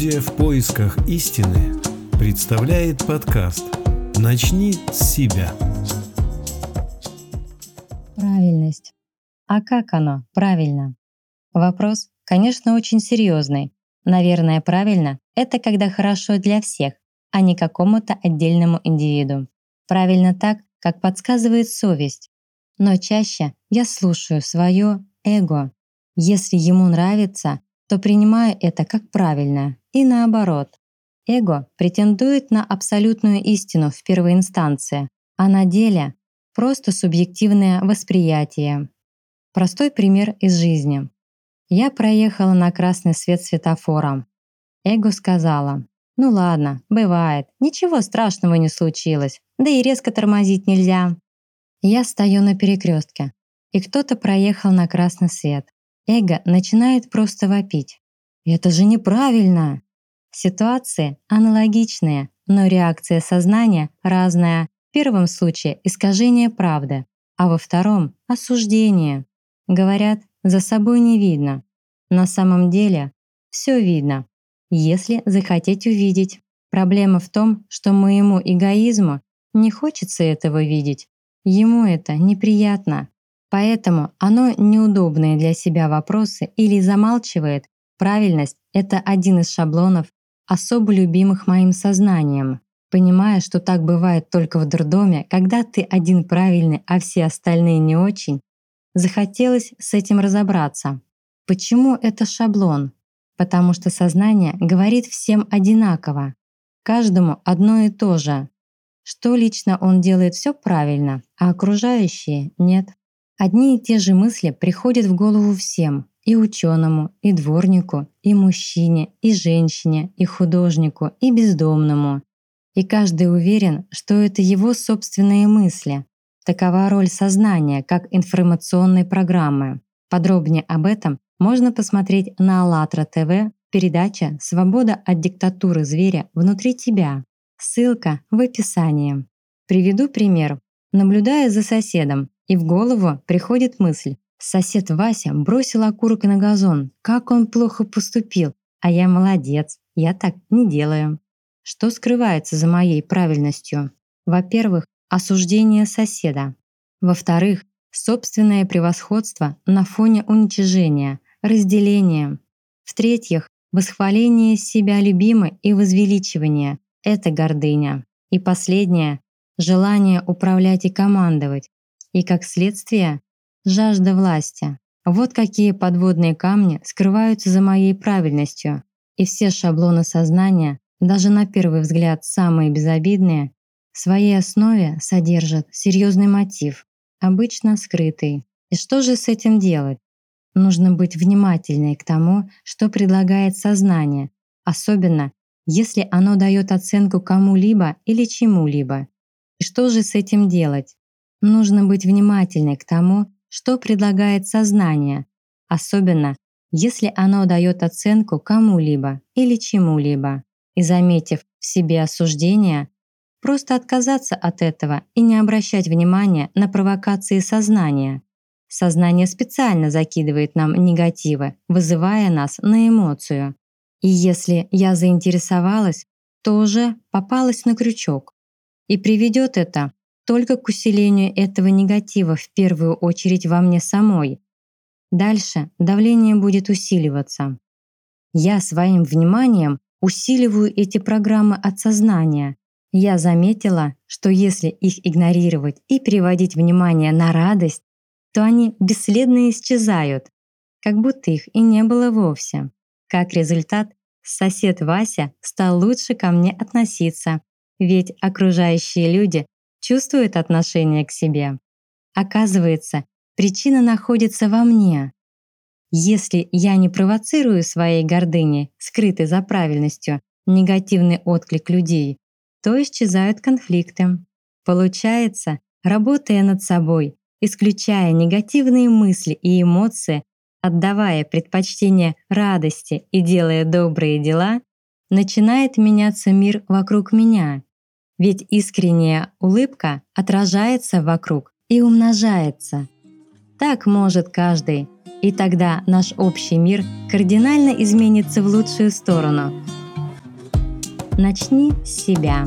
Студия в поисках истины представляет подкаст «Начни с себя». Правильность. А как оно правильно? Вопрос, конечно, очень серьезный. Наверное, правильно — это когда хорошо для всех, а не какому-то отдельному индивиду. Правильно так, как подсказывает совесть. Но чаще я слушаю свое эго. Если ему нравится, то принимаю это как правильно, и наоборот. Эго претендует на абсолютную истину в первой инстанции, а на деле просто субъективное восприятие. Простой пример из жизни. Я проехала на красный свет светофора. Эго сказала, «Ну ладно, бывает, ничего страшного не случилось, да и резко тормозить нельзя». Я стою на перекрестке, и кто-то проехал на красный свет. Эго начинает просто вопить. Это же неправильно! Ситуации аналогичные, но реакция сознания разная. В первом случае искажение правды, а во втором — осуждение. Говорят, за собой не видно. На самом деле все видно, если захотеть увидеть. Проблема в том, что моему эгоизму не хочется этого видеть. Ему это неприятно. Поэтому оно неудобные для себя вопросы или замалчивает. Правильность — это один из шаблонов, особо любимых моим сознанием. Понимая, что так бывает только в дурдоме, когда ты один правильный, а все остальные не очень, захотелось с этим разобраться. Почему это шаблон? Потому что сознание говорит всем одинаково. Каждому одно и то же. Что лично он делает все правильно, а окружающие — нет. Одни и те же мысли приходят в голову всем, и ученому, и дворнику, и мужчине, и женщине, и художнику, и бездомному. И каждый уверен, что это его собственные мысли. Такова роль сознания как информационной программы. Подробнее об этом можно посмотреть на АЛЛАТРА ТВ передача «Свобода от диктатуры зверя внутри тебя». Ссылка в описании. Приведу пример. Наблюдая за соседом, и в голову приходит мысль. Сосед Вася бросил окурок на газон. Как он плохо поступил. А я молодец. Я так не делаю. Что скрывается за моей правильностью? Во-первых, осуждение соседа. Во-вторых, собственное превосходство на фоне уничижения, разделения. В-третьих, восхваление себя любимой и возвеличивание – это гордыня. И последнее – желание управлять и командовать, и, как следствие, жажда власти. Вот какие подводные камни скрываются за моей правильностью. И все шаблоны сознания, даже на первый взгляд самые безобидные, в своей основе содержат серьезный мотив, обычно скрытый. И что же с этим делать? Нужно быть внимательной к тому, что предлагает сознание, особенно если оно дает оценку кому-либо или чему-либо. И что же с этим делать? Нужно быть внимательной к тому, что предлагает сознание, особенно если оно дает оценку кому-либо или чему-либо. И заметив в себе осуждение, просто отказаться от этого и не обращать внимания на провокации сознания. Сознание специально закидывает нам негативы, вызывая нас на эмоцию. И если я заинтересовалась, то уже попалась на крючок. И приведет это только к усилению этого негатива в первую очередь во мне самой. Дальше давление будет усиливаться. Я своим вниманием усиливаю эти программы от сознания. Я заметила, что если их игнорировать и переводить внимание на радость, то они бесследно исчезают, как будто их и не было вовсе. Как результат, сосед Вася стал лучше ко мне относиться, ведь окружающие люди чувствует отношение к себе. Оказывается, причина находится во мне. Если я не провоцирую своей гордыни, скрытой за правильностью, негативный отклик людей, то исчезают конфликты. Получается, работая над собой, исключая негативные мысли и эмоции, отдавая предпочтение радости и делая добрые дела, начинает меняться мир вокруг меня, ведь искренняя улыбка отражается вокруг и умножается. Так может каждый, и тогда наш общий мир кардинально изменится в лучшую сторону. Начни с себя.